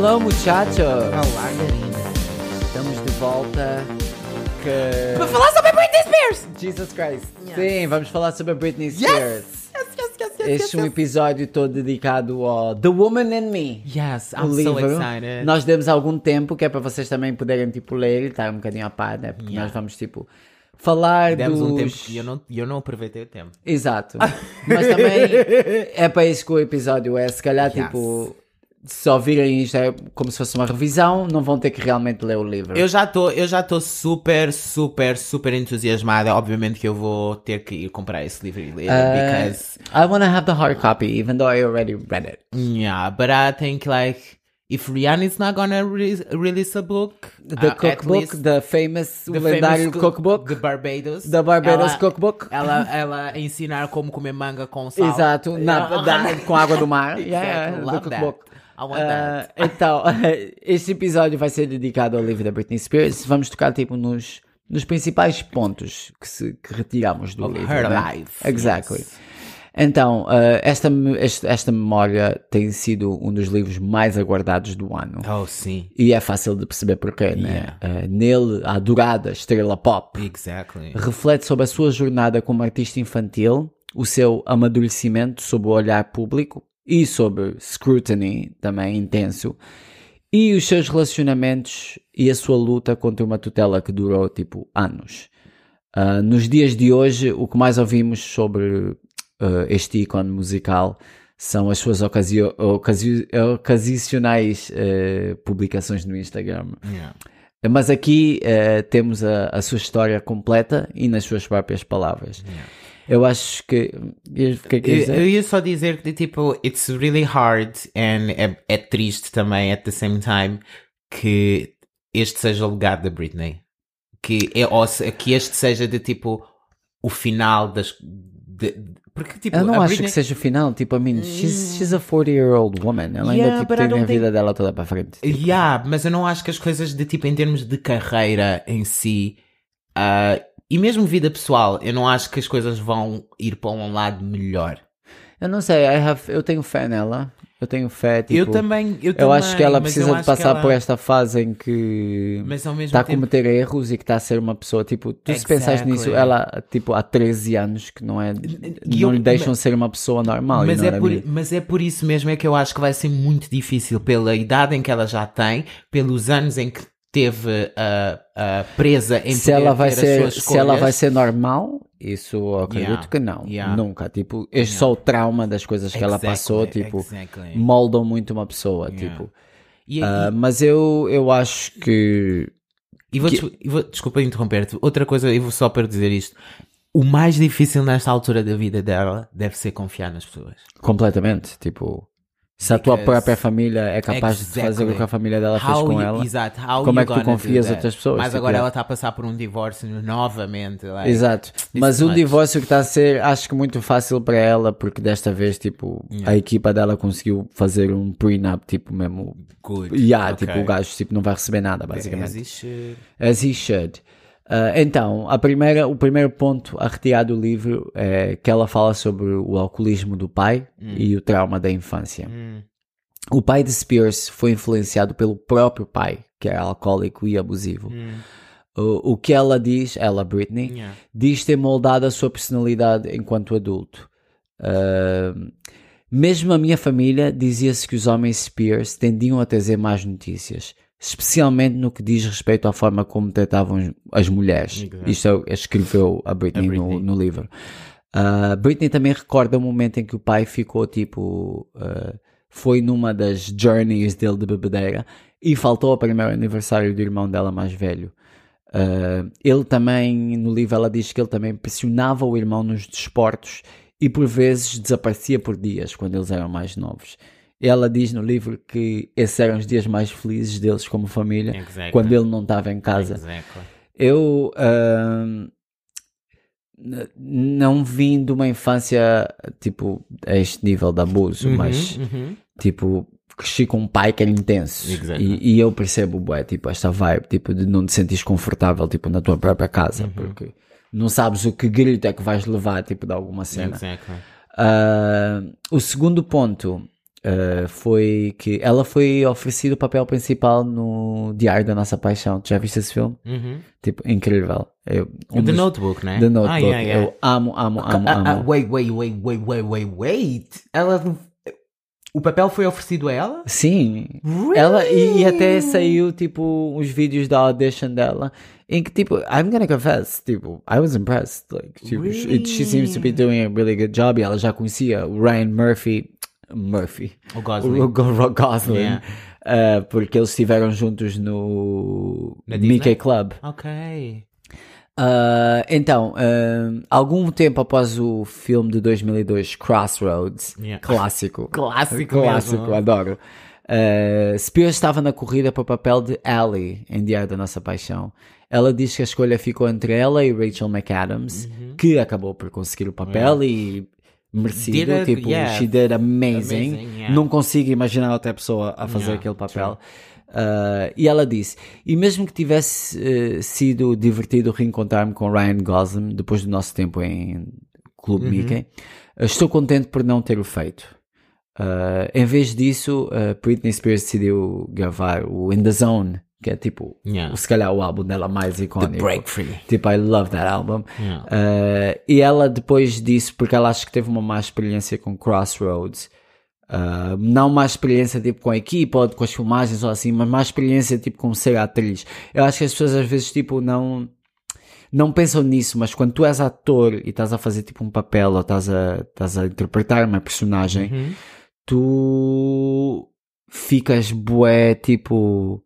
Hello, muchachos! Olá, Karina. Estamos de volta. Que... Para falar sobre a Britney Spears! Jesus Christ! Yes. Sim, vamos falar sobre a Britney Spears. Yes! Yes, yes, yes, yes, Este é um episódio todo dedicado ao The Woman in Me. Yes, o I'm so livro. excited. Nós demos algum tempo que é para vocês também poderem tipo ler e estar um bocadinho a par, né? Porque Yeah. nós vamos tipo falar Demos dos... um tempo que eu não, eu não aproveitei o tempo. Exato. Mas também é para isso que o episódio é. Se calhar, Yes. tipo, se ouvirem isto é como se fosse uma revisão, não vão ter que realmente ler o livro. Eu já estou eu já tô super, super, super entusiasmada. Obviamente que eu vou ter que ir comprar esse livro e ler, Uh, because... I want to have the hard copy, even though I already read it. Yeah, but I think like... If Rihanna is not gonna re release a book, The uh, cookbook, least the famous, the lendário famous cook- cookbook, The Barbados. the Barbados ela, cookbook. Ela, ela ensinar como comer manga com sal. Exato, na- da- com água do mar. Yeah, Exactly, yeah, the that. I want Uh, that. então, este episódio vai ser dedicado ao livro da Britney Spears. Vamos tocar tipo nos, nos principais pontos que, se, que retiramos do Of livro. her né? life, Exactly. yes. Então, uh, esta, esta memória tem sido um dos livros mais aguardados do ano. Oh, sim. E é fácil de perceber porquê, né? Uh, nele, a adorada estrela pop Exactly. reflete sobre a sua jornada como artista infantil, o seu amadurecimento sob o olhar público e sobre scrutiny também intenso, e os seus relacionamentos e a sua luta contra uma tutela que durou tipo anos. Ah, nos dias de hoje, o que mais ouvimos sobre ah, este ícone musical são as suas ocasio ocasio ocasionais eh, publicações no Instagram. Yeah. Mas aqui temos a, a sua história completa e nas suas próprias palavras. Eu acho que. O que é que Eu, eu ia só dizer que, tipo, it's really hard and é, é triste também, at the same time, que este seja o legado da Britney. Que, é, ou que este seja de, tipo, o final das... de- porque, tipo, Eu não acho Britney... que seja o final. Tipo, I mean, she's, she's a 40-year-old woman. Ela Yeah, ainda tipo, tem a don't vida think- dela toda para frente. Yeah, mas eu não acho que as coisas de tipo em termos de carreira em si ah, e mesmo vida pessoal, eu não acho que as coisas vão ir para um lado melhor. Eu não sei, have, eu tenho fé nela. Eu tenho fé. Tipo, eu também, eu, Eu acho que ela mas precisa eu de passar ela- por esta fase em que Mas está a tempo, cometer erros e que está a ser uma pessoa, tipo, tu se pensares Exactly. nisso, ela, tipo, há 13 anos que não é, E não eu- lhe deixam ser uma pessoa normal, mas é, por, mas é por isso mesmo é que eu acho que vai ser muito difícil pela idade em que ela já tem, pelos anos em que teve ah, ah, presa em se poder ela vai ser se ela vai ser normal isso eu acredito Yeah, que não yeah. nunca tipo este só o trauma das coisas que ela Exactly, passou tipo exactly. moldam muito uma pessoa Yeah. tipo E- Ah, mas eu eu acho que E vou, des- e vou- desculpa interromper-te. Outra coisa, eu vou só para dizer isto. O mais difícil nesta altura da vida dela deve ser confiar nas pessoas. completamente tipo se a tua própria família é capaz de fazer Exactly. o que a família dela fez How com you- ela Exato. Como é que tu confias outras pessoas? Mas Tipo, agora é. ela está a passar por um divórcio novamente. like, Exato, mas o divórcio que está a ser, acho que muito fácil para ela, porque desta vez, tipo, a equipa dela conseguiu fazer um prenup, tipo, mesmo Good. Yeah, Ok. tipo, o gajo tipo, não vai receber nada, As basicamente. it should. As he should. Ah, então, a primeira, o primeiro ponto a retirar do livro é que ela fala sobre o alcoolismo do pai e o trauma da infância. O pai de Spears foi influenciado pelo próprio pai, que era alcoólico e abusivo. O, o que ela diz, ela, Britney, Yeah. diz ter moldado a sua personalidade enquanto adulto. Ah, mesmo a minha família dizia-se que os homens Spears tendiam a trazer más notícias, especialmente no que diz respeito à forma como tratavam as mulheres. Exato. Isto é o- escreveu a Britney, A Britney. No, no livro. Ah, Britney também recorda o momento em que o pai ficou tipo. ah, foi numa das journeys dele de bebedeira e faltou ao primeiro aniversário do irmão dela mais velho. Uh, ele também, no livro, ela diz que ele também pressionava o irmão nos desportos e por vezes desaparecia por dias quando eles eram mais novos. Ela diz no livro que esses eram os dias mais felizes deles como família, Exactly. quando ele não estava em casa. Exactly. Eu n- não vim de uma infância tipo a este nível de abuso, mas Uhum. tipo cresci com um pai que era intenso Exactly. e, e eu percebo bué, tipo esta vibe tipo de não te sentires confortável tipo na tua própria casa Uhum. porque não sabes o que grito é que vais levar tipo de alguma cena. Ah, o segundo ponto uh, foi que ela foi oferecida o papel principal no Diário da Nossa Paixão. Já viste esse filme? Uhum. Tipo, incrível. Eu, um The dos- Notebook, né? The Notebook. Ah, yeah, yeah. Eu amo, amo, amo, Ah, ah, amo. wait, wait, wait, wait, wait, wait, wait. Ela. O papel foi oferecido a ela? Sim. Ela, e, e até saiu, tipo, os vídeos da audition dela, em que, tipo, I'm gonna confess, tipo, I was impressed. Like, tipo, she, she seems to be doing a really good job. E ela já conhecia o Ryan Murphy, Murphy, O Gosling. o Go- Gosling, Yeah. uh, porque eles estiveram juntos no? Mickey Club. Ok. Uh, então, uh, algum tempo após o filme de 2002, Crossroads, Yeah. clássico, Clássico clássico, mesmo. adoro. Uh, Spears estava na corrida para o papel de Ellie em Diário da Nossa Paixão. Ela diz que a escolha ficou entre ela e Rachel McAdams, Uhum. que acabou por conseguir o papel e merecido, a- tipo, yeah. she did amazing. Amazing, yeah. Não consigo imaginar outra pessoa a fazer Yeah, aquele papel. Uh, e ela disse: E mesmo que tivesse uh, sido divertido reencontrar-me com Ryan Gosling depois do nosso tempo em Clube Uhum. Mickey, uh, estou contente por não ter o feito. Uh, em vez disso, uh, Britney Spears decidiu gravar o In the Zone, que é tipo, Yeah. se calhar o álbum dela mais The icónico. Breakthrough. Tipo, I love that album. Yeah. Uh, e ela depois disso, porque ela acha que teve uma má experiência com Crossroads, uh, não má experiência tipo com a equipa ou com as filmagens ou assim, mas má experiência tipo com ser atriz. Eu acho que as pessoas às vezes tipo não não pensam nisso, mas quando tu és ator e estás a fazer tipo um papel ou estás a, estás a interpretar uma personagem, Uhum. tu ficas bué tipo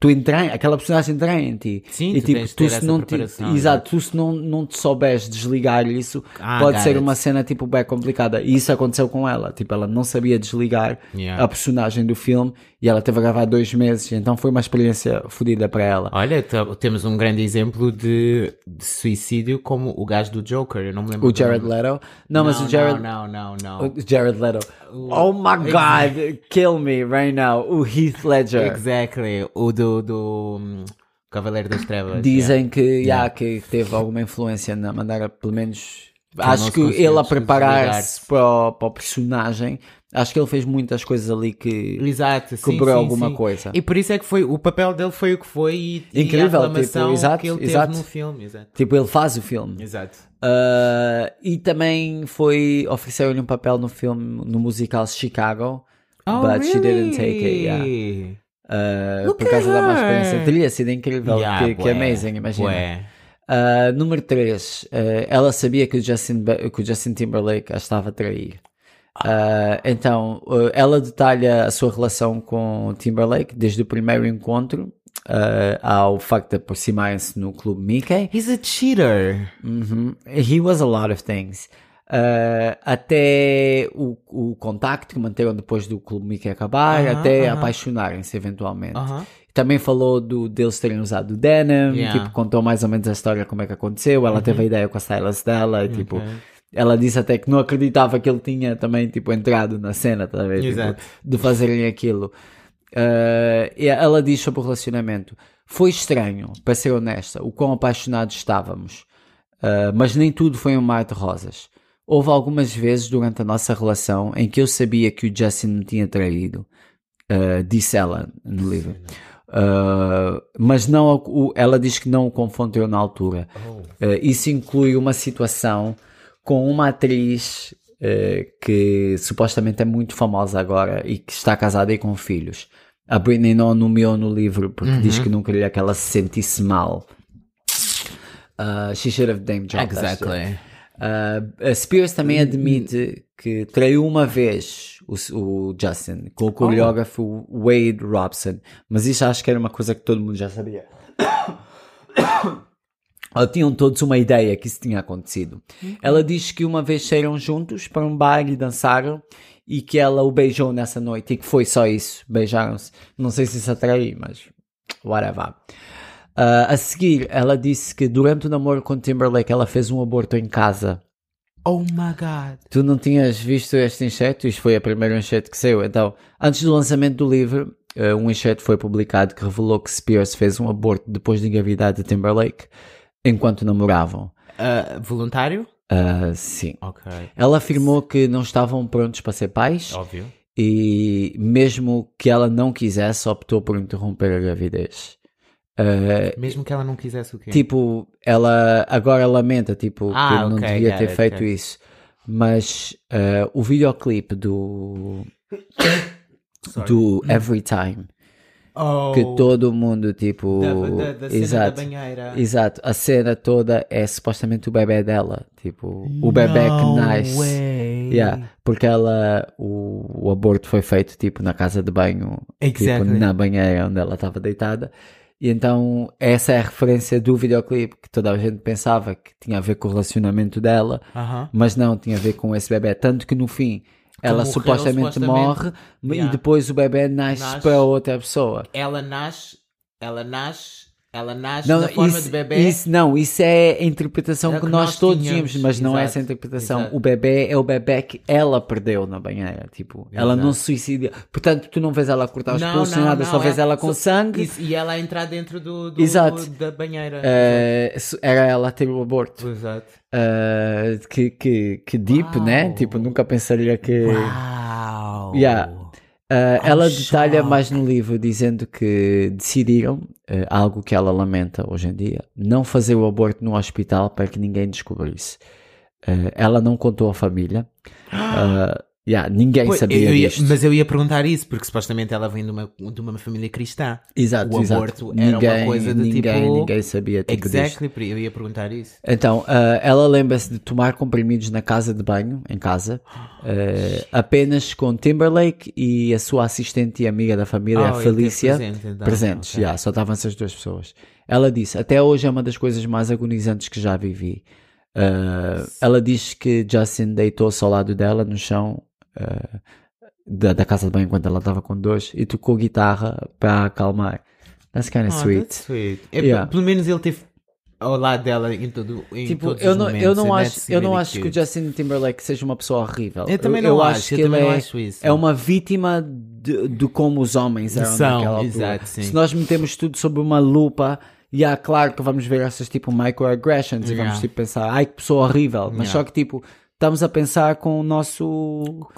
tu entra, aquela personagem entra em ti Sim, e tu tipo tu se não te, exato, tu se não, não te souberes desligar isso Ah, pode ser it. uma cena tipo bem complicada e isso aconteceu com ela tipo ela não sabia desligar Yeah. a personagem do filme e ela teve a gravar dois meses então foi uma experiência fodida para ela Olha, temos um grande exemplo de, de suicídio como o gajo do Joker. Eu não me lembro. o Jared. Leto não, mas o Jared Não, não, não, não. o Jared Leto oh my god kill me right now o Heath Ledger Exactly. O do, do hum, Cavaleiro das Trevas. Dizem que, yeah, que teve alguma influência na maneira, pelo menos. não acho que ele a preparar-se para, o- para o personagem, acho que ele fez muitas coisas ali que. yeah. Exato, sim, Cobrou sim, alguma sim. coisa. E por isso é que foi, o papel dele foi o que foi e, e Incrível, a aclamação tipo, exato, que ele exato. teve no filme. Exato. Tipo, ele faz o filme. Exato. Uh, e também foi. ofereceram-lhe um papel no filme, no musical Chicago. but she didn't take it, yeah. Uh, por causa da má experiência. Teria sido incrível, Yeah, que, que amazing, imagina. bué. Uh, número 3. ela sabia que o, Justin, que o Justin Timberlake a estava a trair. Uh, então, uh, ela detalha a sua relação com Timberlake desde o primeiro encontro uh, ao facto de aproximarem-se no clube Mickey. He's a cheater. Uhum. He was a lot of things. Uh, até o, o contacto que manteram depois do clube Mickey acabar, Aham, até aham. apaixonarem-se eventualmente. Aham. Também falou do, deles terem usado o denim, Yeah. Uhum. tipo, contou mais ou menos a história como é que aconteceu. Ela teve a ideia com a stylist dela e, tipo, ela disse até que não acreditava que ele tinha também, tipo, entrado na cena, tá a ver? Tipo, de fazerem aquilo. Uh, e ela diz sobre o relacionamento: Foi estranho, para ser honesta, o quão apaixonados estávamos, Uh, mas nem tudo foi um mar de rosas. Houve algumas vezes durante a nossa relação em que eu sabia que o Justin me tinha traído, uh, disse ela no livro. Uh, mas não, o- ela diz que não o confrontou na altura. Uh, isso inclui uma situação com uma atriz uh, que supostamente é muito famosa agora e que está casada e com filhos. A Britney não nomeou no livro porque diz que não queria que ela se sentisse mal. Uh, she should have name dropped that shit. Exactly. Uh, a Spears também admite que traiu uma vez o, o Justin com o coreógrafo Wade Robson, mas isso acho que era uma coisa que todo mundo já sabia. Tinham todos uma ideia que isso tinha acontecido. Ela diz que uma vez saíram juntos para um bar e dançaram e que ela o beijou nessa noite e que foi só isso. Beijaram-se. Não sei se isso atraiu, mas whatever. Uh, a seguir, ela disse que durante o namoro com Timberlake ela fez um aborto em casa. Oh my god. Tu não tinhas visto este enxerto? Isto foi a primeira enxerto que saiu. Então, antes do lançamento do livro, uh, um enxerto foi publicado que revelou que Spears fez um aborto depois de engravidar de Timberlake enquanto namoravam. Uh, voluntário? Uh, sim. Ok. Ela afirmou que não estavam prontos para ser pais Óbvio. e mesmo que ela não quisesse, optou por interromper a gravidez. Uh, Mesmo que ela não quisesse o quê? tipo, ela agora lamenta tipo, Ah, que não ok, devia ter it, feito ok. isso. Mas uh, o videoclipe do, Sorry. do Every Time, Oh, que todo mundo, tipo. da, da, da cena exato. da banheira. Exato, a cena toda é supostamente o bebê dela, tipo, o bebê que nasce. way. Yeah, porque ela, o, o aborto foi feito tipo na casa de banho, Exactly. tipo na banheira onde ela estava deitada. E então essa é a referência do videoclipe que toda a gente pensava que tinha a ver com o relacionamento dela, mas não, tinha a ver com esse bebê. Tanto que no fim ela morreu, supostamente, supostamente, morre e yeah. depois o bebê nasce, Nasce. para outra pessoa. Ela nasce, ela nasce, ela nasce Não, na forma isso, de bebê. isso- não, isso é a interpretação que, que nós, nós todos tínhamos, mas não é exato, essa interpretação. exato. O bebê é o bebê que ela perdeu na banheira. Tipo, ela não Exato. se suicida. Portanto, tu não vês ela cortar os pulsos não, nada, não, só vês é- ela com sangue. Isso, e ela a entrar dentro do, do- Exato. da banheira. Se- era ela a ter o aborto. Exato. Eh, que, que, que deep, Uau. né? Tipo, nunca pensaria que. Uau! Yeah. Uh, ela detalha mais no livro dizendo que decidiram, uh, algo que ela lamenta hoje em dia, não fazer o aborto no hospital para que ninguém descobrisse. Uh, ela não contou à família. Uh, yeah, ninguém Pois, sabia eu ia- disto. mas eu ia perguntar isso, porque supostamente ela vem de uma, de uma família cristã. Exato, o exato. aborto era uma ninguém, coisa de ninguém, tipo- ninguém sabia tipo disto. Exactly, eu ia perguntar isso. Então, uh, ela lembra-se de tomar comprimidos na casa de banho, em casa, uh, apenas com Timberlake e a sua assistente e amiga da família, a Oh, teve Felícia, presente, então. presentes. Ok. já, só estavam essas duas pessoas. Ela disse: Até hoje é uma das coisas mais agonizantes que já vivi. Uh, ela diz que Justin deitou-se ao lado dela no chão uh, da, da casa de banho enquanto ela estava com dores e tocou guitarra para acalmar. That's kind of Oh, sweet. sweet. É, Yeah. Pelo menos ele teve ao lado dela em, todo, em Tipo, eu não, momentos. eu não acho, eu não really acho que o. Justin Timberlake seja uma pessoa horrível. Eu também não acho, eu que também ele não é, acho isso. é uma vítima de, de como os homens eram São, naquela altura. exato, sim. Se nós metemos tudo sob uma lupa, e há claro que vamos ver essas tipo microaggressions e vamos Yeah. tipo pensar, ai que pessoa horrível, mas Yeah. só que tipo estamos a pensar com o nosso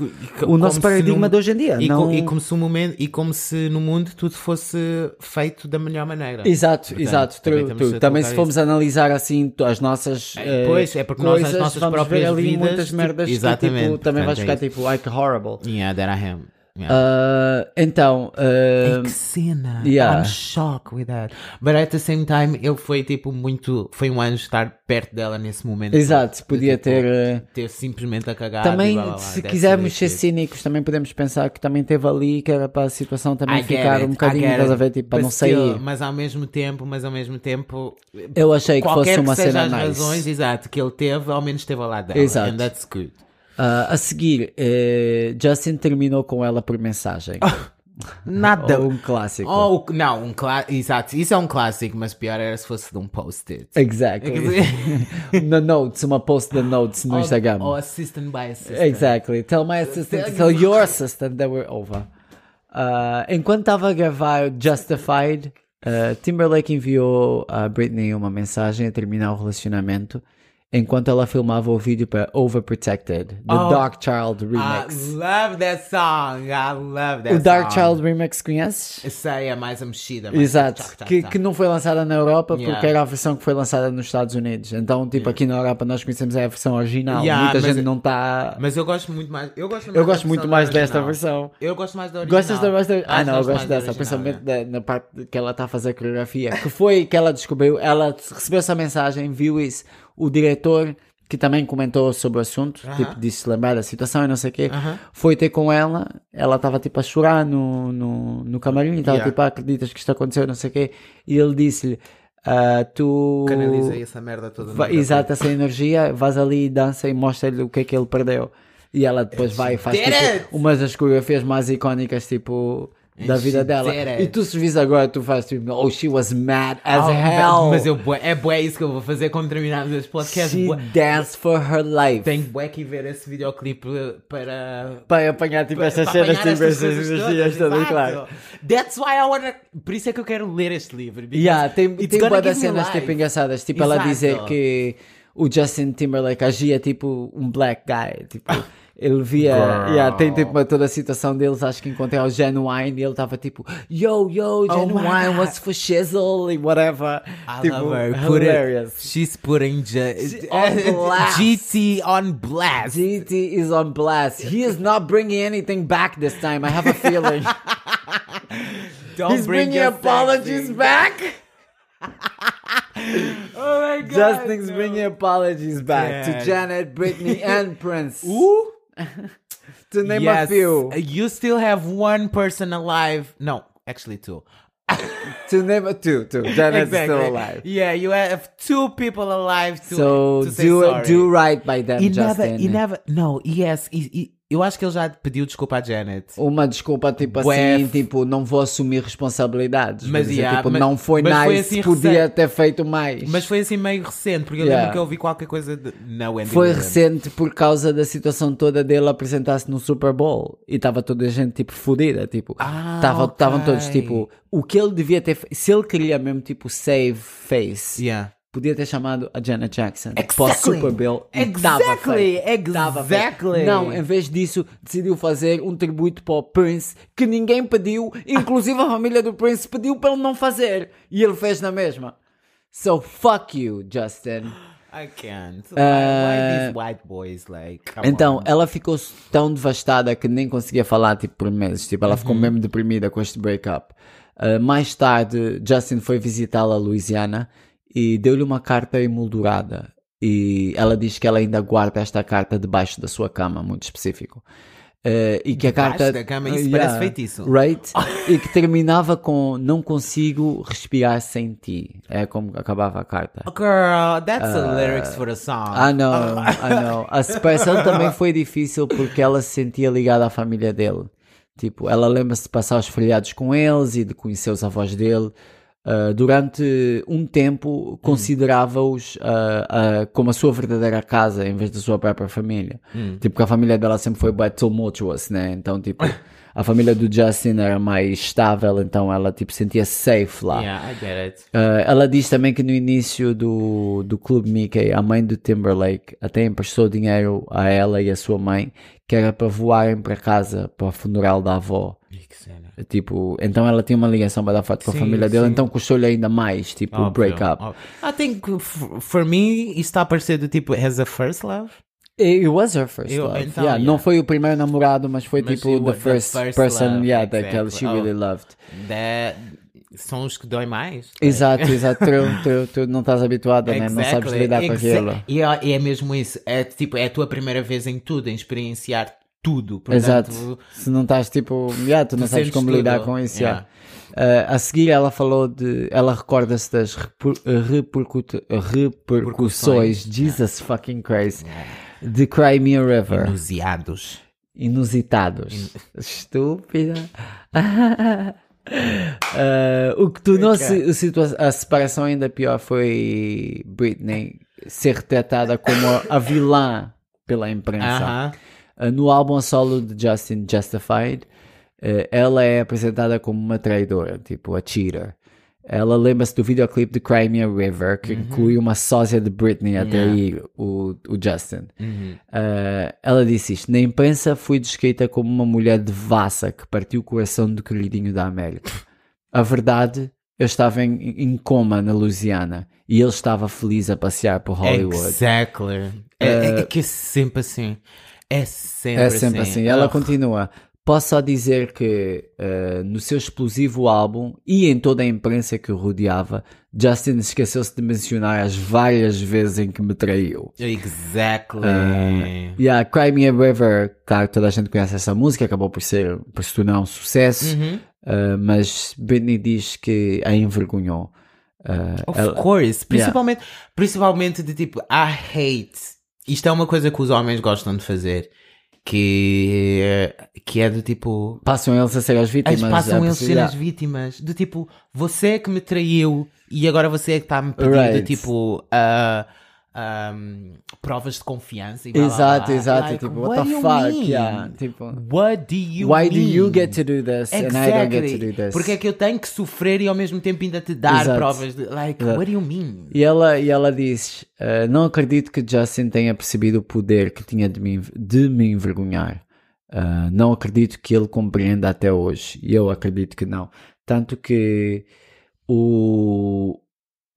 o nosso paradigma num- de hoje em dia. E, não... co- e como se o momento, e como se no mundo tudo fosse feito da melhor maneira. Exato, Portanto, exato. também temos de também se formos analisar assim as nossas É, eh, pois, é porque nós, coisas, as nossas próprias ver ali vidas, muitas tipo, merdas que exatamente, tipo, também vais portanto, ficar é tipo like horrible. Yeah, that I am. Yeah. Ah, então, ah, que cena! yeah. I'm shocked with that. But at the same time, eu foi tipo muito. Foi um anjo estar perto dela nesse momento. exato, podia tipo, ter. ah, Ter simplesmente a cagar. também, blá, blá, blá. se quisermos ser cínicos, também podemos pensar que também teve ali que era para a situação também I ficar it, um bocadinho, estás a ver, tipo, para não still, sair. Mas ao mesmo tempo, mas ao mesmo tempo. Eu achei que fosse uma que cena nice. razões, exato, que ele teve, ao menos esteve ao lado dela. Exato. And that's good. Ah, a seguir, eh, Justin terminou com ela por mensagem. Nada. Ou um clássico. Oh, não, um clássico. Exato, isso é um clássico, mas pior era se fosse de um post-it. Exactly. no notes, uma post de notes no Instagram. Ou assistant by assistant. Exactly. Tell my assistant, tell your assistant that we're over. Uh, enquanto estava a gravar Justified, uh, Timberlake enviou a Britney uma mensagem a terminar o relacionamento enquanto ela filmava o vídeo para Overprotected, The Oh. Dark Child I Remix. love that song. I love that o Dark song. Child Remix conheces? Essa aí é mais a mexida. mais Exato, tchac, tchac, que, tchac. que não foi lançada na Europa porque Yeah. era a versão que foi lançada nos Estados Unidos. Então, tipo, aqui na Europa nós conhecemos a versão original. Yeah, Muita gente não está. Mas eu gosto muito mais. Eu gosto, mais Eu gosto muito mais desta versão. Eu gosto mais da original. Gostas da mais da... Ah, não, eu gosto dessa, principalmente da- na parte que ela está a fazer a coreografia. Que foi que ela descobriu, ela recebeu essa mensagem, viu isso, o diretor, que também comentou sobre o assunto, Aham. tipo, disse lembrar da situação e não sei o quê, Aham. foi ter com ela, ela estava tipo a chorar no, no, no camarim, estava Yeah. tipo, ah, acreditas que isto aconteceu, não sei o quê, e ele disse-lhe, ah, tu... Canalizei essa merda toda. Va-. Exato, essa energia, vais ali, dança e mostra-lhe o que é que ele perdeu. E ela depois vai e faz did tipo, umas das coreografias mais icónicas, tipo, da vida dela. E tu se vis agora, tu fazes tipo, oh, she was mad as Oh, hell. Mas eu, é bué isso que eu vou fazer quando terminarmos este podcast. She danced for her life. Tenho bué que ver esse videoclipe para... Para apanhar tipo estas para cenas, tipo estas coisas energias todas, claro. That's why I wanna... Por isso é que eu quero ler este livro. Yeah, tem, tem bué das cenas life. tipo engraçadas, tipo ela Exato. dizer que o Justin Timberlake agia tipo um black guy, tipo, ele via, Girl. yeah, tem tipo uma- toda a situação deles, acho que encontrei o Genuine e ele estava tipo, yo, yo, Genuine, Oh my God. what's for shizzle e whatever. I tipo, love her. Put it- hilarious. she's putting J- on blast. GT on blast. GT is on blast. He is not bringing anything back this time. I have a feeling. Don't He's bring bringing apologies back. Oh my god. Justin's no. bringing apologies back to Yeah. Janet, Britney, and Prince. Ooh. To name yes, a few. Uh, you still have one person alive. No, actually two. To name a two. Two. Janet's still alive. Yeah, you have two people alive to, So to do uh, sorry. do right by them, He never, Justin. he never, no, yes, he- he- eu acho que ele já pediu desculpa à Janet. Uma desculpa tipo Bué assim, tipo, não vou assumir responsabilidades. Mas, dizer, yeah, tipo, mas- não foi mas foi nice, assim podia recente. ter feito mais. Mas foi assim meio recente, porque eu Yeah. lembro que eu vi qualquer coisa de... Não, Andy Foi Williams. recente por causa da situação toda dele apresentar-se no Super Bowl e estava toda a gente tipo fodida, tipo, Ah, estavam ok. estavam todos tipo, o que ele devia ter, fe- se ele queria mesmo tipo save face, Yeah. Podia ter chamado a Janet Jackson para o Exactly. Super Bowl e dava Exactly, feito, dava exactly. Não, em vez disso, decidiu fazer um tributo para o Prince que ninguém pediu, inclusive a família do Prince pediu para ele não fazer e ele fez na mesma. So fuck you, Justin. I can't. Why, Uh, why these white boys, like... come Então, on. ela ficou tão devastada que nem conseguia falar, tipo, por meses. Tipo, ela Uhum. ficou mesmo deprimida com este breakup. Uh, mais tarde, Justin foi visitá-la a Louisiana e deu-lhe uma carta emoldurada. E ela diz que ela ainda guarda esta carta debaixo da sua cama, muito específico. Uh, e que a Debaixo carta. da cama? Isso parece feitiço. Right? e que terminava com Não consigo respirar sem ti. É como acabava a carta. Girl, that's the lyrics for the song. I know, I know. A separação também foi difícil porque ela se sentia ligada à família dele. Tipo, ela lembra-se de passar os feriados com eles e de conhecer os avós dele. Uh, durante um tempo considerava-os uh, uh, como a sua verdadeira casa em vez da sua própria família. Tipo, que a família dela sempre foi bem tumultuous, né? Então, tipo, a família do Justin era mais estável, então ela, tipo, sentia safe lá. Yeah, I get it. Uh, ela diz também que no início do, do Clube Mickey, a mãe do Timberlake até emprestou dinheiro a ela e a sua mãe, que era para voarem para casa para o funeral da avó. Tipo, então ela tinha uma ligação para dar foto com a família dele, sim. então custou-lhe ainda mais, tipo, o Óbvio, breakup. óbvio. I think, for me, está a parecer do tipo, has a first love? It was her first Eu- love. então, yeah, Não yeah. foi o primeiro namorado, mas foi Mas tipo the was the first, first person, love, yeah, that exactly. she Oh. really loved. That, são os que dói mais. Exato, exato. Tu, tu, tu não estás habituada, né? não sabes lidar com aquilo. E é, e é mesmo isso. É tipo, é a tua primeira vez em tudo, em experienciar tudo. Portanto, Exato. Se não estás tipo, yeah, tu não sabes como tudo. lidar com isso. Yeah. yeah. Uh, a seguir ela falou de. Ela recorda-se das reper, repercut- repercussões, Jesus fucking Christ, de Cry Me a River. Enunciados. Inusitados. Estúpida. Uh, o que tornou -se a, a separação ainda pior foi Britney ser retratada como a vilã pela imprensa. Aham. Uh, no álbum solo de Justin Justified, uh, ela é apresentada como uma traidora, tipo a cheater. Ela lembra-se do videoclipe de Cry Me a River, que inclui uma sósia de Britney até Yeah. aí, o, o Justin. Uhum. Uh, ela disse isto: Na imprensa fui descrita como uma mulher devassa que partiu o coração do queridinho da América. A verdade, eu estava em, em coma na Louisiana e ele estava feliz a passear por Hollywood. Exactly. É, é- é que é sempre assim. É sempre É assim. sempre assim. Ela Ugh. continua. Posso só dizer que uh, no seu explosivo álbum e em toda a imprensa que o rodeava, Justin esqueceu-se de mencionar as várias vezes em que me traiu. Exactly. E a Cry Me a River, claro, toda a gente conhece essa música, acabou por ser, por se tornar um sucesso, Uhum. uh, mas Britney diz que a envergonhou. Uh, Of ela- course. Principalmente, principalmente de tipo, I hate. Isto é uma coisa que os homens gostam de fazer. Que, que é do tipo. passam eles a ser as vítimas. Eles passam é eles possível. serem as vítimas. Do tipo, você é que me traiu e agora você é que está a me pedir Right. do tipo. ah, um, provas de confiança e blá, Exato, blá. exato. Like, tipo, what, what the fuck? Yeah. Tipo, What do you why mean? do you get to do this and I don't get to do Exactly. this? Porque é que eu tenho que sofrer e ao mesmo tempo ainda te dar Exato. provas de like, Exato. what do you mean? E ela, e ela diz: "Ah, Não acredito que Justin tenha percebido o poder que tinha de me, de me envergonhar. Ah, não acredito que ele compreenda até hoje. E eu acredito que não. Tanto que o,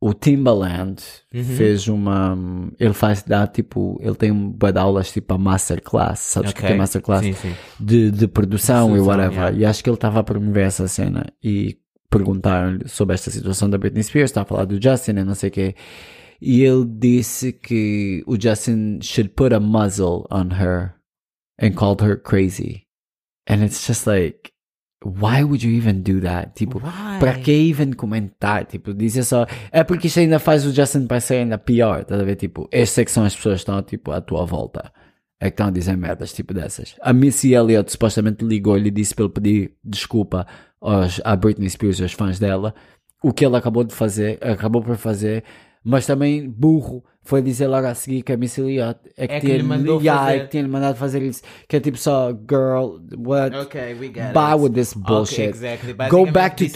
o Timbaland Uhum. fez uma. Ele faz dar tipo. Ele tem um de aulas tipo a Masterclass. Sabes o que é Masterclass? Sim, sim. de, de produção e whatever. yeah. E acho que ele estava a promover essa cena e perguntaram-lhe sobre esta situação da Britney Spears, está a falar do Justin e não sei o quê. E ele disse que o Justin should put a muzzle on her and called her crazy. And it's just like, why would you even do that? Tipo, Why? para que even comentar? Tipo, dizer só, é porque isto ainda faz o Justin parecer ainda pior, estás a ver? Tipo, estas é que são as pessoas que estão, tipo, à tua volta. É que estão a dizer merdas, tipo dessas. A Missy Elliott supostamente ligou-lhe e disse para ele pedir desculpa aos, à Britney Spears e aos fãs dela. O que ele acabou de fazer, acabou por fazer, mas também burro, foi dizer logo a seguir que a Missy Elliott é que, É que tinha, lhe mandou yeah, fazer. é que tinha mandado fazer isso. Que é tipo só, girl, what? Okay, we get Buy it. with this Okay, bullshit. exactly. Go back to Basicamente,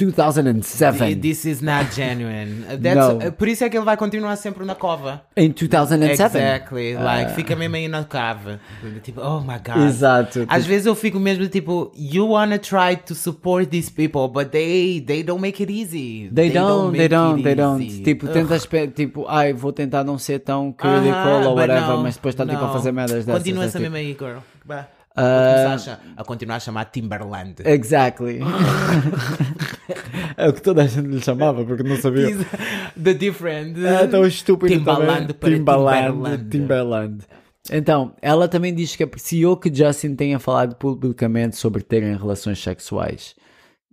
2007. This is not genuine. That's, No. Por isso é que ele vai continuar sempre na cova. Em 2007. Exactly. Like, fica mesmo aí na cave. Tipo, oh my god. Exato. Às vezes eu fico mesmo tipo, you wanna try to support these people, but they they don't make it easy. They, don't, they don't, it they don't. easy. Tipo, Ugh. tentas, tipo, ai, vou tentar não ser tão critical Aham, ou whatever, não, mas depois está tipo a fazer merdas dessas. Continua essa tipo- mesmo aí, girl. Bah. Ah. Começar a, continuar a chamar Timberland. Exactly. é o que toda a gente lhe chamava, porque não sabia. The different. É tão estúpido Timbaland também. Timbaland, Timberland. Timberland. Então, ela também diz que apreciou que Justin tenha falado publicamente sobre terem relações sexuais.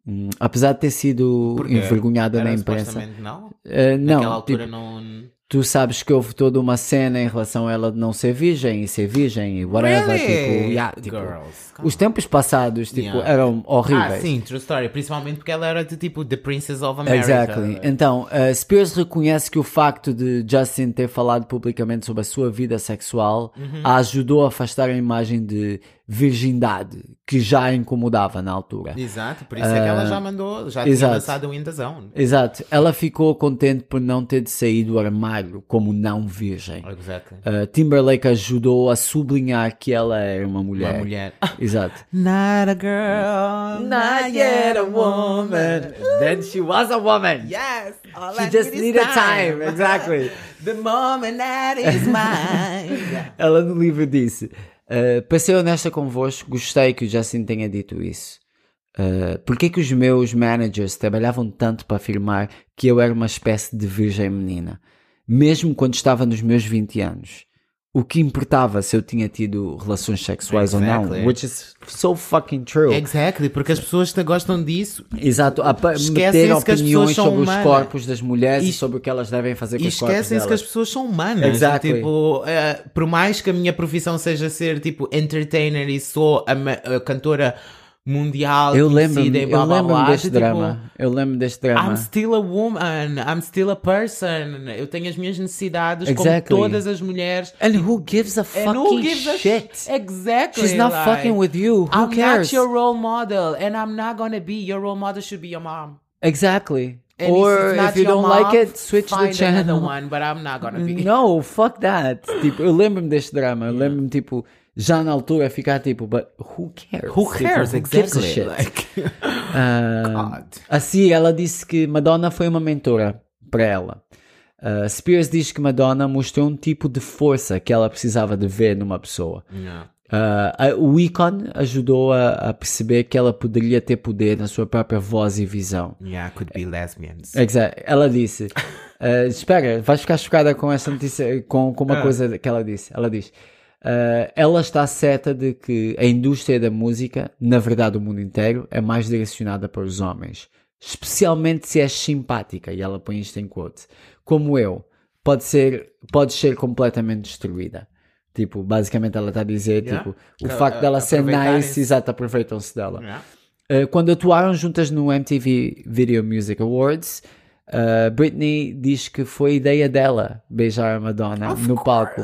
Hum, apesar de ter sido Porque envergonhada na imprensa. Não? Naquela não, altura tipo, não. Tu sabes que houve toda uma cena em relação a ela de não ser virgem e ser virgem e whatever. Really? Tipo, yeah, tipo, Girls. os tempos passados tipo, Yeah. eram Ah, horríveis. sim, true story. Principalmente porque ela era de tipo The Princess of America. Exactly. Então, uh, Spears reconhece que o facto de Justin ter falado publicamente sobre a sua vida sexual Uhum. a ajudou a afastar a imagem de virgindade que já a incomodava na altura. Exato, por isso é que ela já mandou, já Ah, exato. tinha lançado o In The Zone. Exato. Ela ficou contente por não ter de sair do armário como não virgem. Exactly. Uh, Timberlake ajudou a sublinhar que ela era uma mulher. Uma mulher. Exato. Not a girl, not yet a woman. Then she was a woman. Yes, all She I just needed time. time. Exactly. The moment that is mine. Ela no livro disse: uh, Para ser honesta convosco, gostei que o Justin tenha dito isso. Uh, Porquê que os meus managers trabalhavam tanto para afirmar que eu era uma espécie de virgem menina? Mesmo quando estava nos meus 20 anos. O que importava se eu tinha tido relações sexuais ou Exactly. não? Which is so fucking true. exactly, porque as pessoas te gostam disso Exato, a meter que as opiniões pessoas são sobre os humanas. corpos das mulheres e, E- sobre o que elas devem fazer com e os corpos esquecem-se que as pessoas são humanas. Exactly. Tipo, eh, por mais que a minha profissão seja ser tipo entertainer e sou a, a cantora mundial Eu lembro-me e blá, eu blá, lembro blá, deste tipo, drama. Eu lembro deste drama. I'm still a woman, I'm still a person. Eu tenho as minhas necessidades Exactly. como todas as mulheres. And who gives a fucking who gives a shit? Exactly. She's not like, fucking with you. Who I'm cares? not your role model, and I'm not gonna be. Your role model should be your mom. Exactly. And Or if you don't mom, like it, switch the find another channel. one, but I'm not gonna be. No, fuck that. Tipo, eu lembro-me deste drama. Eu lembro-me, tipo, já na altura ficar tipo, but who cares? Who Tipo, cares? who exactly. Like, God. assim, ela disse que Madonna foi uma mentora para ela. Ah, Spears diz que Madonna mostrou um tipo de força que ela precisava de ver numa pessoa. yeah. Ah, a- o Icon ajudou a, a perceber que ela poderia ter poder na sua própria voz e visão. Yeah, could be lesbians. Exato. Ela disse: ah, Espera, vais ficar chocada com essa notícia, com, com uma coisa que ela disse. Ela diz: ah, Ela está certa de que a indústria da música, na verdade, o mundo inteiro, é mais direcionada para os homens. Especialmente se és simpática, e ela põe isto em quote. Como eu, pode ser, pode ser completamente destruída. Tipo, basicamente ela está a dizer, Yeah. tipo, o Que, facto uh, dela ser nice, exato, aproveitam-se dela. Yeah. Uh, quando atuaram juntas no MTV Video Music Awards, Uh, Britney diz que foi ideia dela beijar a Madonna no palco.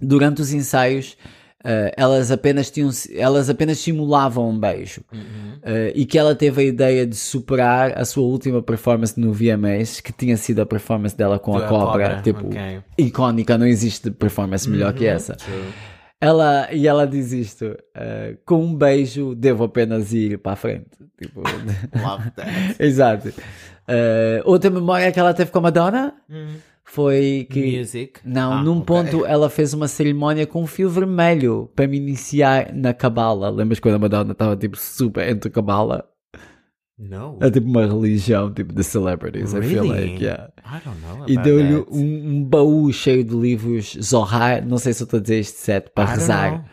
Durante os ensaios, uh, elas, apenas tinham, elas apenas simulavam um beijo. Uh, e que ela teve a ideia de superar a sua última performance no VMAs, que tinha sido a performance dela com a cobra. cobra, Tipo, ok. icónica, não existe performance melhor que essa. Ela, e ela diz isto: uh, com um beijo devo apenas ir para a frente. Tipo, Love that. Exato. Uh, outra memória que ela teve com a Madonna foi que. Music. Não, Ah, num ok. ponto ela fez uma cerimónia com um fio vermelho para me iniciar na cabala. Lembras quando a Madonna estava tipo super entre cabala? No. É tipo uma religião tipo de celebrities. I feel Really? like, yeah. I don't know E deu-lhe um, um baú cheio de livros Zohar, não sei se eu estou a dizer este set, para I rezar.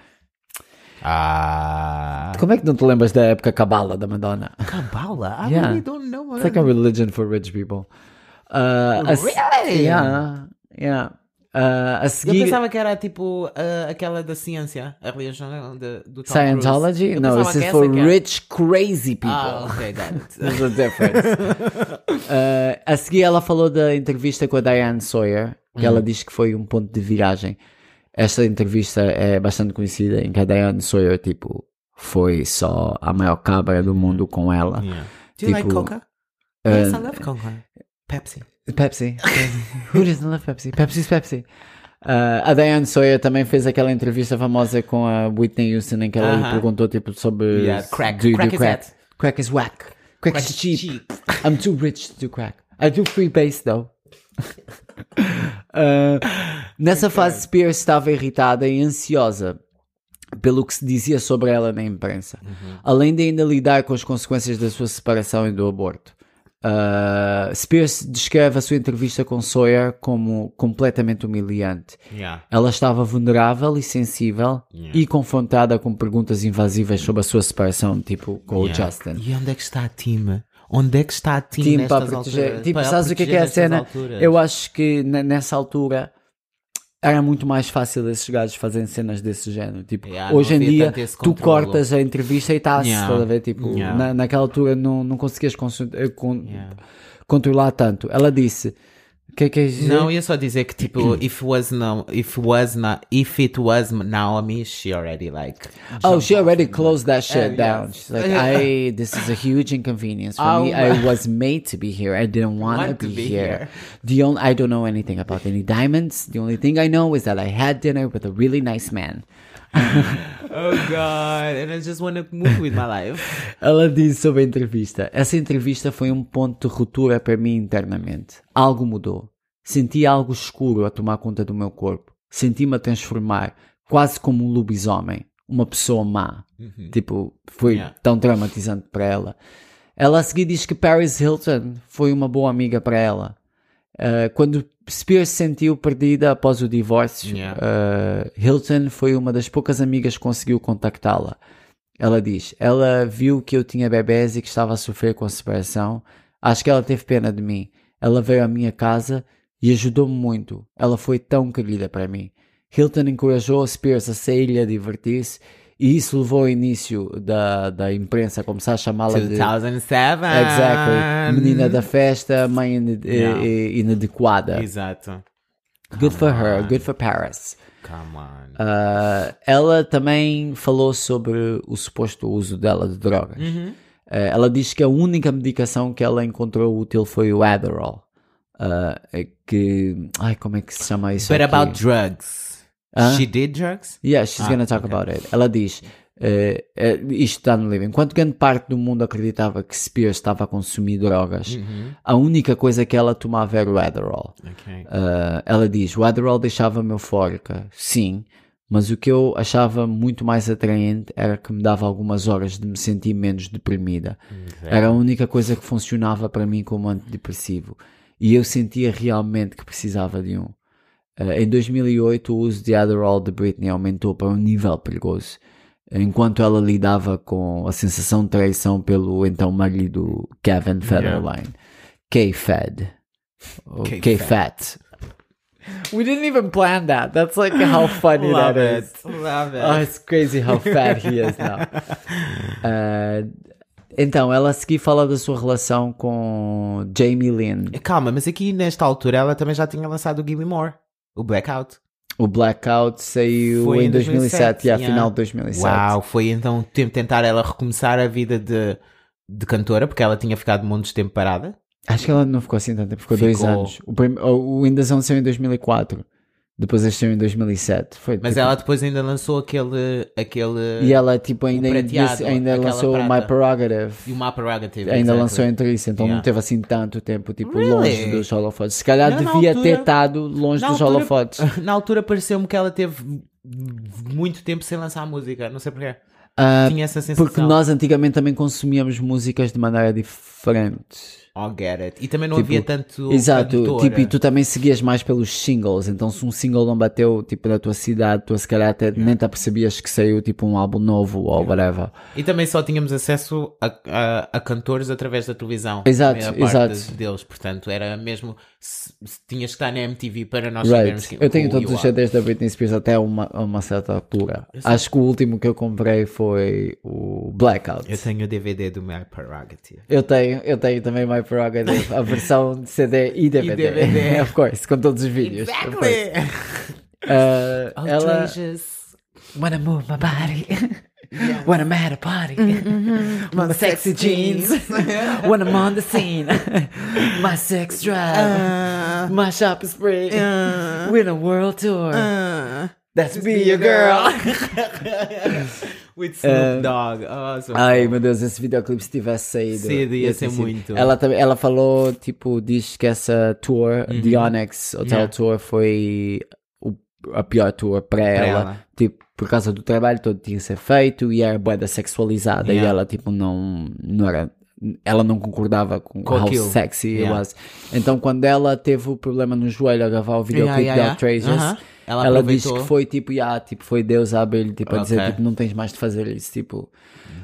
Ah. Como é que não te lembras da época cabala da Madonna? Kabbalah? I Yeah. really don't know. It's like a religion for rich people. Uh, Really? Yeah, yeah. Uh, a Eu seguir, pensava que era tipo ah, aquela da ciência, a religião de, do Tom Scientology? Eu pensava this is for rich, crazy people. Ah, ok, got it. There's a difference. Uh, a seguir, ela falou da entrevista com a Diane Sawyer, que Uhum. ela diz que foi um ponto de viragem. Esta entrevista é bastante conhecida, em que a Diane Sawyer, tipo, foi só a maior cabra do mundo com ela. Yeah. Do you like Tipo, Coca? yes, I love Coca. Pepsi. Pepsi. Who doesn't love Pepsi? Pepsi's Pepsi. Uh, a Diane Sawyer também fez aquela entrevista famosa com a Whitney Houston em que ela lhe Uh-huh. perguntou tipo sobre Yeah, crack. do Crack do is crack. that. Crack is whack. Crack, Crack is is cheap. cheap. I'm too rich to do crack. I do free base though. Uh, nessa fase, Spears estava irritada e ansiosa pelo que se dizia sobre ela na imprensa, além de ainda lidar com as consequências da sua separação e do aborto. Uh, Spears descreve a sua entrevista com Sawyer como completamente humilhante. Yeah. Ela estava vulnerável e sensível Yeah. e confrontada com perguntas invasivas sobre a sua separação, tipo com o Yeah. Justin. E onde é que está a Tim? Onde é que está a Tim Tim nestas para proteger. alturas? Tipo, Para sabes o que é que é a cena? alturas? Eu acho que ne- nessa altura era muito mais fácil esses gajos fazerem cenas desse género. Tipo, Yeah, hoje em dia tu cortas a entrevista e está-se, Yeah. estás a ver? Tipo, Yeah. na, naquela altura não, não conseguias eh, con- controlar tanto. Ela disse. Que é dizer? Não, ia só dizer que tipo, if was no, if was not, if it was Naomi, she already like. Oh, she already closed that shit Uh, down. yes. She's like, I, this is a huge inconvenience for Oh me. I was made to be here. I didn't want to Want to be, be here. here. The only, I don't know anything about any diamonds. The only thing I know is that I had dinner with a really nice man. Oh God, and I just want to move with my life. Ela disse sobre a entrevista: Essa entrevista foi um ponto de ruptura para mim internamente. Algo mudou. Senti algo escuro a tomar conta do meu corpo. Senti-me a transformar, quase como um lobisomem, uma pessoa má. Tipo, foi Yeah. tão traumatizante para ela. Ela a seguir diz que Paris Hilton foi uma boa amiga para ela. Uh, quando Spears se sentiu perdida após o divórcio, Yeah. uh, Hilton foi uma das poucas amigas que conseguiu contactá-la. Ela diz: Ela viu que eu tinha bebés e que estava a sofrer com a separação. Acho que ela teve pena de mim. Ela veio à minha casa e ajudou-me muito. Ela foi tão querida para mim. Hilton encorajou Spears a sair e a divertir-se, e isso levou ao início da, da imprensa a começar a chamá-la de. 2007. Exactly. Menina da festa, mãe Yeah. inadequada. Exato. Good for her, good for Paris. Come on. Uh, ela também falou sobre o suposto uso dela de drogas. Uhum. Uh, ela diz que a única medicação que ela encontrou útil foi o Adderall. Uh, é que. Ai, como é que se chama isso? But aqui? about drugs. Huh? She did drugs? Yeah, she's Ah, gonna talk about it. Ela diz, eh, eh, isto está no livro, enquanto grande parte do mundo acreditava que Spears estava a consumir drogas, a única coisa que ela tomava era o Adderall. Ok. Uh, ela diz, o Adderall deixava-me eufórica, sim, mas o que eu achava muito mais atraente era que me dava algumas horas de me sentir menos deprimida. Era a única coisa que funcionava para mim como antidepressivo. E eu sentia realmente que precisava de um. Uh, em 2008, o uso de Adderall de Britney aumentou para um nível perigoso, enquanto ela lidava com a sensação de traição pelo então marido Kevin Federline. K-Fed. Ou K-Fed. K-Fat. We didn't even plan that. That's like how funny Love that it. is. Love it. Oh, it's crazy how fat he is now. Uh, Então, ela a seguir fala da sua relação com Jamie Lynn. Calma, mas aqui nesta altura ela também já tinha lançado o Gimme More, o Blackout. O Blackout saiu Foi em em 2007 e a 2007, final de 2007. Uau, foi então tentar ela recomeçar a vida de, de cantora, porque ela tinha ficado muitos tempo parada. Acho que ela não ficou assim tanto tempo, ficou, dois Ficou- anos. O, prim... o o Indazão saiu em 2004. Depois este saiu em 2007. Foi, Mas tipo, ela depois ainda lançou aquele. aquele E ela tipo ainda, prateado, ainda lançou prata. My Prerogative. e o My Prerogative. Ainda exactly. lançou entre isso, então não Yeah. teve assim tanto tempo tipo Really? longe dos holofotes. Se calhar Não, devia altura- ter estado longe dos altura- holofotes. Na altura pareceu-me que ela teve muito tempo sem lançar música, não sei porquê. Ah, Tinha essa sensação. porque nós antigamente também consumíamos músicas de maneira diferente. Oh, get it. E também não Tipo, havia tanto. Exato, cantora. tipo, e tu também seguias mais pelos singles, então se um single não bateu tipo na tua cidade, tu se calhar até nem te apercebias que saiu tipo um álbum novo ou whatever. E também só tínhamos acesso a, a, a cantores através da televisão. Exato, exato. deles, portanto, era mesmo. Se, se tinhas que estar na MTV para nós Right. sabermos que Eu tenho todos os. CDs da Britney Spears até uma, uma certa altura. Acho que o último que eu comprei foi o Blackout. Eu tenho o DVD do My Prerogative. Eu tenho, eu tenho também My Prerogative, a versão de CD e DVD. E DVD. of course, com todos os vídeos. course. Uh, ela. Outrageous. Wanna move my body. When I'm at a party. My sexy jeans. when I'm on the scene. My sex drive. my shopping spree. Win a world tour. That's be your girl. With Snoop Dogg. Oh, so Ai meu Deus, esse videoclipe se tivesse saído. Cedo, ia ser sido- muito. Ela, ela falou, tipo, diz que essa tour, Uhum. The Onyx Hotel Yeah. Tour, foi o- a pior tour para ela. ela. Tipo, por causa do trabalho todo tinha que ser feito e era boeda sexualizada e Yeah. ela, tipo, não, não era. Ela não concordava com, Com how aquilo. sexy it Yeah. was. Então, quando ela teve o problema no joelho a gravar o videoclipe Yeah, yeah, yeah. Outrageous, Uh-huh. Ela ela disse que foi tipo, yeah, tipo, foi Deus a tipo, a dizer, tipo, não tens mais de fazer isso, tipo.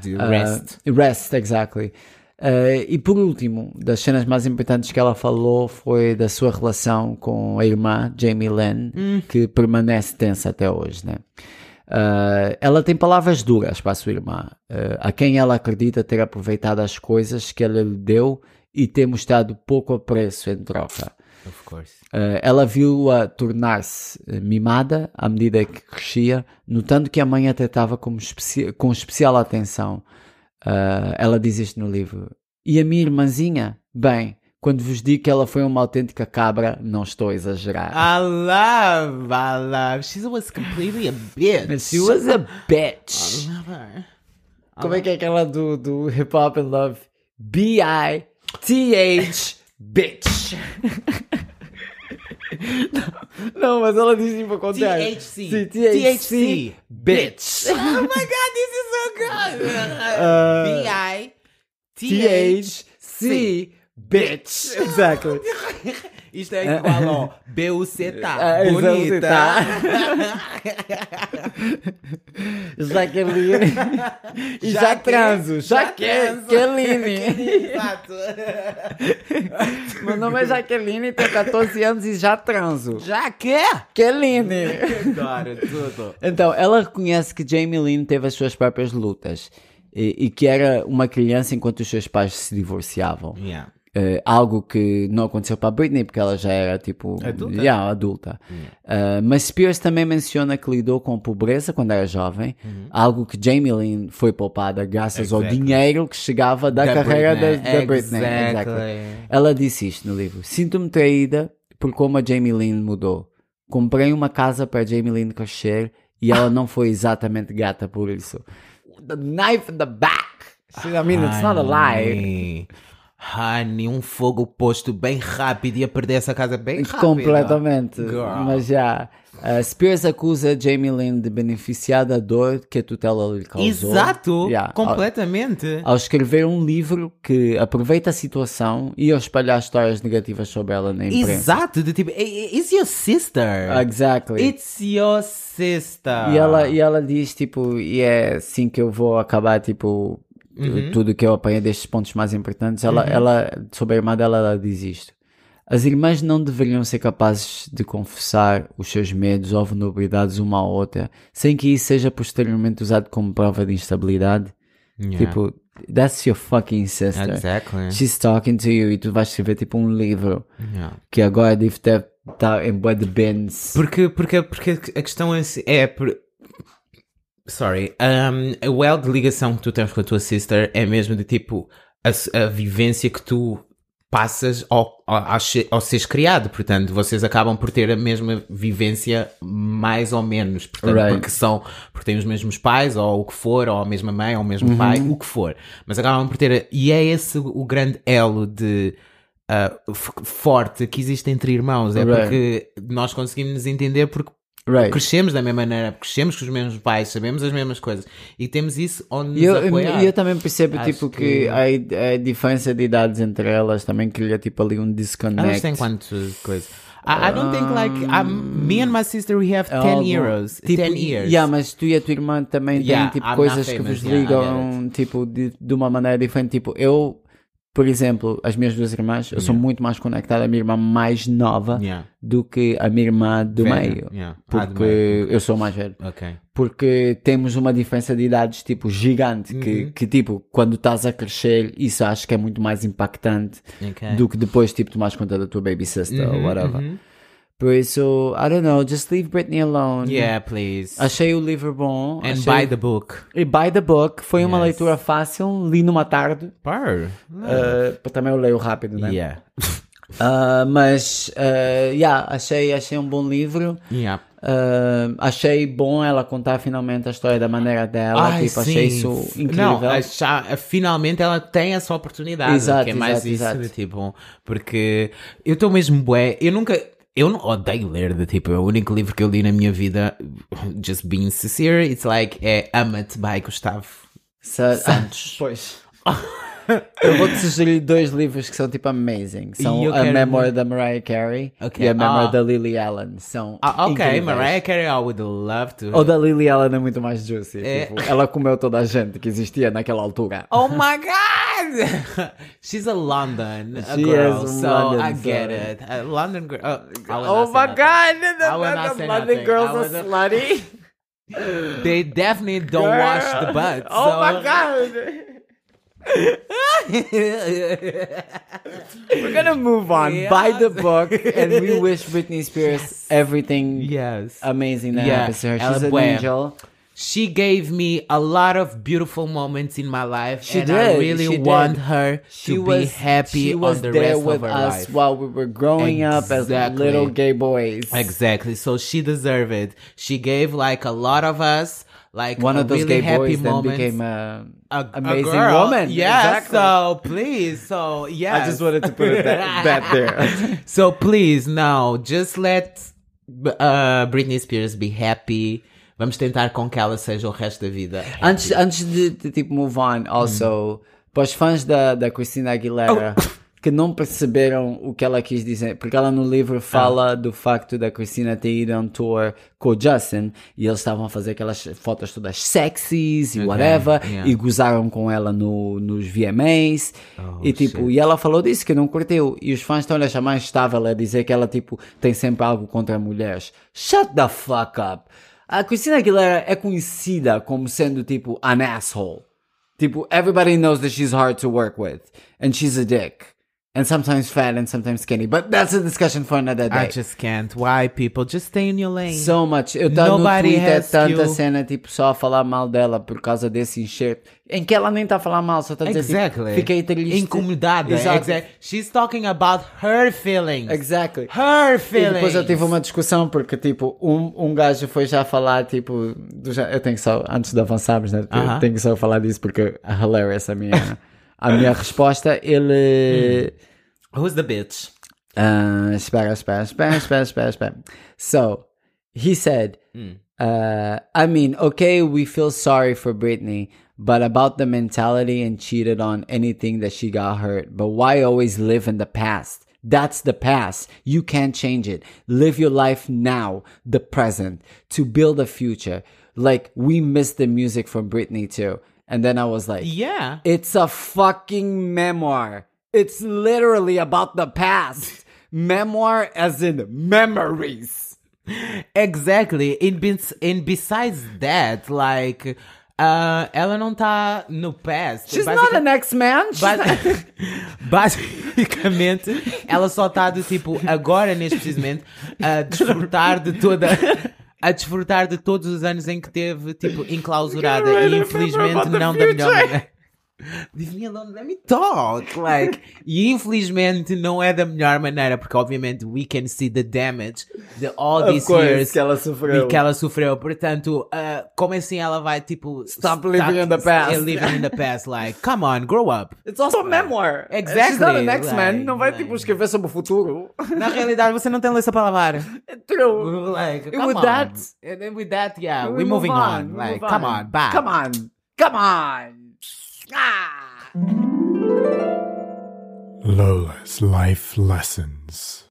Uh, Rest. rest, exactly. Uh, e por último, das cenas mais importantes que ela falou foi da sua relação com a irmã Jamie Lynn, Hum. que permanece tensa até hoje, né? Uh, ela tem palavras duras para a sua irmã, uh, a quem ela acredita ter aproveitado as coisas que ela lhe deu e ter mostrado pouco apreço em troca. Of course. Uh, ela viu-a tornar-se uh, mimada à medida que crescia, notando que a mãe a tratava como especi- com especial atenção. Uh, ela diz isto no livro. E a minha irmãzinha? Bem, quando vos digo que ela foi uma autêntica cabra, não estou a exagerar. I love, I love. She was completely a bitch. She was a bitch. I love her. Como é que é aquela do, do Hip Hop and Love? B-I-T-H, bitch. Não, não, mas ela diz tipo ao contrário. THC. Sim, THC, bitch. Oh my god, this is so good. Uh, B-I T-H THC, bitch. Exactly. Isto é igual B-U-C-T. Ah, exato, Bonita. Jaqueline. E já, transo. Jaqueline. Exato. Meu nome é Jaqueline, tenho 14 anos e já transo. Já que? Jaqueline. Adoro tudo. Então, ela reconhece que Jamie Lynn teve as suas próprias lutas e, e que era uma criança enquanto os seus pais se divorciavam. Yeah. Eh, algo que não aconteceu para a Britney porque ela já era tipo Adulta. yeah, adulta. Eh, mas Spears também menciona que lidou com pobreza quando era jovem, algo que Jamie Lynn foi poupada graças ao Exactly. dinheiro que chegava da, Da carreira Britney. da, da Britney. Exactly. Ela disse isto no livro: Sinto-me traída por como a Jamie Lynn mudou. Comprei uma casa para Jamie Lynn crescer e ela não foi exatamente gata por isso. The knife in the back. I mean, it's not a lie. Honey. Um fogo posto bem rápido e ia perder essa casa bem rápido. Completamente. Girl. Mas já. uh, Spears acusa Jamie Lynn de beneficiar da dor que a tutela lhe causou. Exato, Yeah. completamente. Ao, ao escrever um livro que aproveita a situação e ao espalhar histórias negativas sobre ela na imprensa. Exato, de tipo, "I- I- it's your sister. Exactly. It's your sister. E ela, e ela diz, tipo, e é assim que eu vou acabar, tipo, Uhum. tudo que eu apanhei destes pontos mais importantes. Ela, ela, sobre a irmã dela, ela diz isto. As irmãs não deveriam ser capazes de confessar os seus medos ou vulnerabilidades uma à outra, sem que isso seja posteriormente usado como prova de instabilidade. Yeah. Tipo, That's your fucking sister. Exactly. She's talking to you e tu vais escrever tipo um livro Yeah. que agora deve ter tá em de bins. Porque, porque, porque a questão é, é por... Sorry. Um, o elo de ligação que tu tens com a tua sister é mesmo de tipo a, a vivência que tu passas ao, ao, ao ser- ao seres criado. Portanto, vocês acabam por ter a mesma vivência mais ou menos. Portanto, Right. porque são, porque têm os mesmos pais, ou o que for, ou a mesma mãe, ou o mesmo pai, o que for. Mas acabam por ter, e é esse o grande elo de f- forte que existe entre irmãos. É Right. porque nós conseguimos nos entender porque Right. crescemos da mesma maneira, crescemos com os mesmos pais, sabemos as mesmas coisas e temos isso onde nos eu, apoiar. eu também percebo Acho tipo que, que- a, a diferença de idades entre elas também cria tipo ali um disconnect. Elas têm quantas coisas? I, I don't think like I'm, me and my sister we have É 10 algo- years, tipo, 10 years. Yeah, mas tu e a tua irmã também Yeah, têm tipo I'm coisas not que vos famous, yeah, ligam tipo de, de uma maneira diferente. Tipo, eu, por exemplo, as minhas duas irmãs, eu sou muito mais conectado à minha irmã mais nova Yeah. do que a minha irmã do Velha, meio. yeah. Ah, Porque meio. eu sou mais velho. Ok. Porque temos uma diferença de idades tipo gigante que, Uhum. que tipo, quando estás a crescer, isso acho que é muito mais impactante Ok. do que depois tipo tomares conta da tua baby sister ou Uhum, whatever. uhum. Por isso, I don't know, just leave Britney alone. Yeah, please. Achei o livro bom. And achei... buy the book. E buy the book. Foi uma Yes. leitura fácil, li numa tarde. Purr. Uh, também eu leio rápido, né? Yeah. Uh, mas, uh, yeah, achei, achei um bom livro. Yeah. Uh, achei bom ela contar finalmente a história da maneira dela. Ai, tipo, achei sim. isso incrível. Não, achar- finalmente ela tem essa oportunidade. Exato, que é mais exato, isso exato. de tipo. Porque eu estou mesmo bué. Eu nunca. Eu não odeio ler, de tipo, é o único livro que eu li na minha vida, just being sincere, it's like, é Ama-te by Gustavo Sa- Santos. pois. eu vou-te sugerir dois livros que são tipo amazing. São A Memoir da Mariah Carey Ok. e A Memoir Ah. da Lily Allen. São Ah, ok, incríveis. Mariah Carey, I would love to. O da Lily Allen é muito mais juicy. É. tipo, ela comeu toda a gente que existia naquela altura. Oh my god! She's a London a She girl, so London, I get so- it. A London girl. Oh, Oh my nothing. god! Nothing. I will not- slutty. They definitely don't wash the butt. Oh so- my god! We're gonna move on. Yeah. Buy the book and we wish Britney Spears everything yes. amazing that Yeah, happens to her. She's an angel. She gave me a lot of beautiful moments in my life, She and I really she did. want her She to was be happy She was on the there rest with of her us life. while we were growing up as little gay boys. Exactly. So she deserved it. She gave like a lot of us like One a of those really gay happy boys then became a, a, amazing a woman. Yeah. Exactly. So please. So yeah. I just wanted to put it that, that there. So please, now just let uh, Britney Spears be happy. Vamos tentar com que ela seja o resto da vida. antes, antes de, de, tipo move on, also, para os fãs da, da Christina Aguilera que não perceberam o que ela quis dizer, porque ela no livro fala do facto da Christina ter ido on tour com o Justin e eles estavam a fazer aquelas fotos todas sexys e whatever yeah. e gozaram com ela no, nos VMAs e tipo, e ela falou disso que não curtiu e os fãs estão a achar mais estável a dizer que ela tipo tem sempre algo contra mulheres. Shut the fuck up! A Christina Aguilera é conhecida como sendo tipo an asshole. Tipo, everybody knows that she's hard to work with and she's a dick. And sometimes fat and sometimes skinny. But that's a discussion for another day. I just can't. Why people just stay in your lane? So much. Eu tá no Nobody Twitter has tanta you. cena, tipo, só a falar mal dela por causa desse enxerto. Em que ela nem tá a falar mal, só tá a dizer, Exactly. tipo, fiquei triste. Incomodada. Exato. Exactly. She's talking about her feelings. Exactly. Her E feelings. depois eu tive uma discussão porque, tipo, um, um gajo foi já falar, tipo, do eu tenho que só, antes de avançarmos, né, eu Aham. tenho que só falar disso porque é hilarious a minha, a minha resposta. Ele. Who's the bitch? Uh, espera, espera, espera, espera, espera, espera. So, he said, uh, I mean, okay, we feel sorry for Britney, but about the mentality and cheated on anything that she got hurt. But why always live in the past? That's the past. You can't change it. Live your life now, the present, to build a future. Like, we miss the music from Britney too. And then I was like, Yeah. it's a fucking memoir. It's literally about the past. memoir as in memories. Exactly. And, bes- and besides that, like, Ah, ela não está no past. She's not an X-Man. she's ba- not- Basicamente, ela só está de tipo, agora neste precisamente, a desfrutar de toda. A desfrutar de todos os anos em que teve, tipo, enclausurada. E infelizmente não da melhor maneira. Leave me alone, let me talk. Like, e infelizmente não é da melhor maneira, porque obviamente we can see the damage de all Of these course, years que ela sofreu. e que ela sofreu. Portanto, uh, como assim ela vai tipo Stop living in the past. living in the past, like, come on, grow up. It's also a memoir. Exactly, She's not an X-Man. like, não vai like- tipo escrever sobre o futuro. Na realidade, você não tem lenço para lavar. True. Like, And come with on. that- and then with that, yeah, We we're moving on. we Like, move come on, bye. Come on. Come on. Ah. Lola's Life Lessons.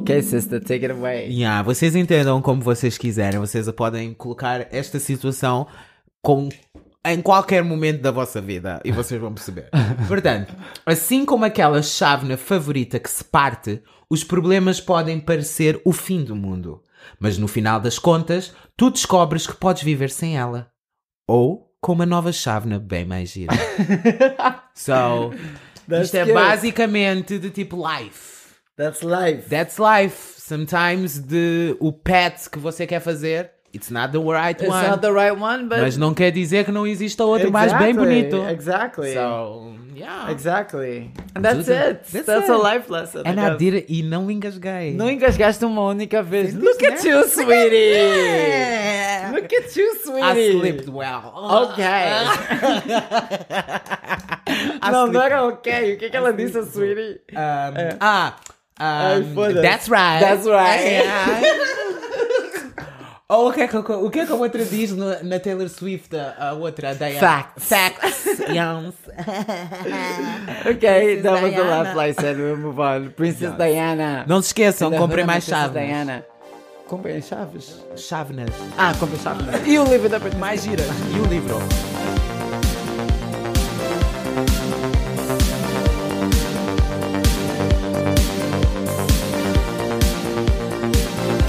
Okay, sister, take it away. Yeah, vocês entendam como vocês quiserem. Vocês podem colocar esta situação com, em qualquer momento da vossa vida e vocês vão perceber. Portanto, assim como aquela chávena favorita que se parte, os problemas podem parecer o fim do mundo. Mas no final das contas, tu descobres que podes viver sem ela. Ou com uma nova chávena bem mais gira. so, That's isto é cute. basicamente de tipo life. That's life. That's life. Sometimes de o pet que você quer fazer, it's not the right It's one. not the right one, but Mas não quer dizer que não exista outro mais bem Exactly, bonito. Exactly. So, yeah. Exactly. And that's Tudo- it. that's That's, it. a life lesson. And I I did it e não engasguei. Não engasgaste uma única vez. Sentiste, Look at né? you, sweetie. Yeah. Look at you, I sweetie. slept well. Ok. I não, sleep- não era ok. O que, que ela disse, a sweetie? Um, Ah, um, Ai, that's right. That's right. Yeah. Ou o que, é que, o que é que a outra diz no- na Taylor Swift, a outra, a Diana? Facts. Facts. Yes. Ok, Princess that was the Diana. last lesson. We'll move on. Princess Diana. Não se esqueçam, comprem mais Princess chaves. Diana. Comprem chaves. Chávenas. Ah, comprem chaves. E o livro da. Mais giras. E o livro.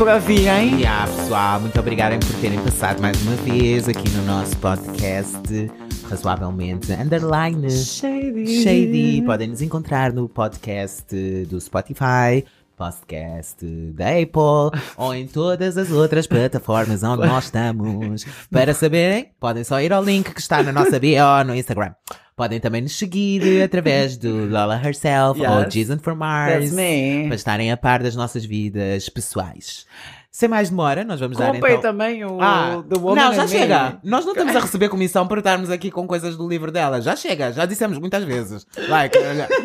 Para virem. E ah, pessoal, muito obrigado por terem passado mais uma vez aqui no nosso podcast razoavelmente underline Shady. shady. Podem nos encontrar no podcast do Spotify, podcast da Apple ou em todas as outras plataformas onde nós estamos. Para saberem, podem só ir ao link que está na nossa bio no Instagram. Podem também nos seguir através do Lola Herself ou Yes. Jason for Mars para estarem a par das nossas vidas pessoais. Sem mais demora, nós vamos dar Comprem então... também o Ah, The Woman não, já in Me. chega. Nós não estamos a receber comissão por estarmos aqui com coisas do livro dela. Já chega, já dissemos muitas vezes. Like,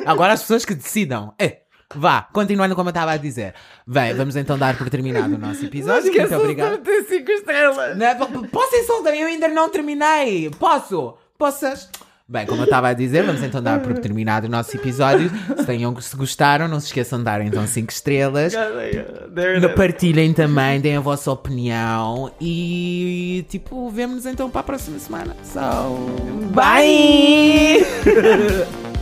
agora as pessoas que decidam. É, vá, continuando como eu estava a dizer. Bem, vamos então dar por terminado o nosso episódio. Muito obrigado. Tem 5 estrelas. Não, p- Posso insultar? Eu ainda não terminei. Posso? Possas? Bem, como eu estava a dizer, vamos então dar por terminado o nosso episódio. Se, tenham, se gostaram, não se esqueçam de dar então 5 estrelas. Partilhem também, deem a vossa opinião e tipo, vemo-nos então para a próxima semana. So, Bye!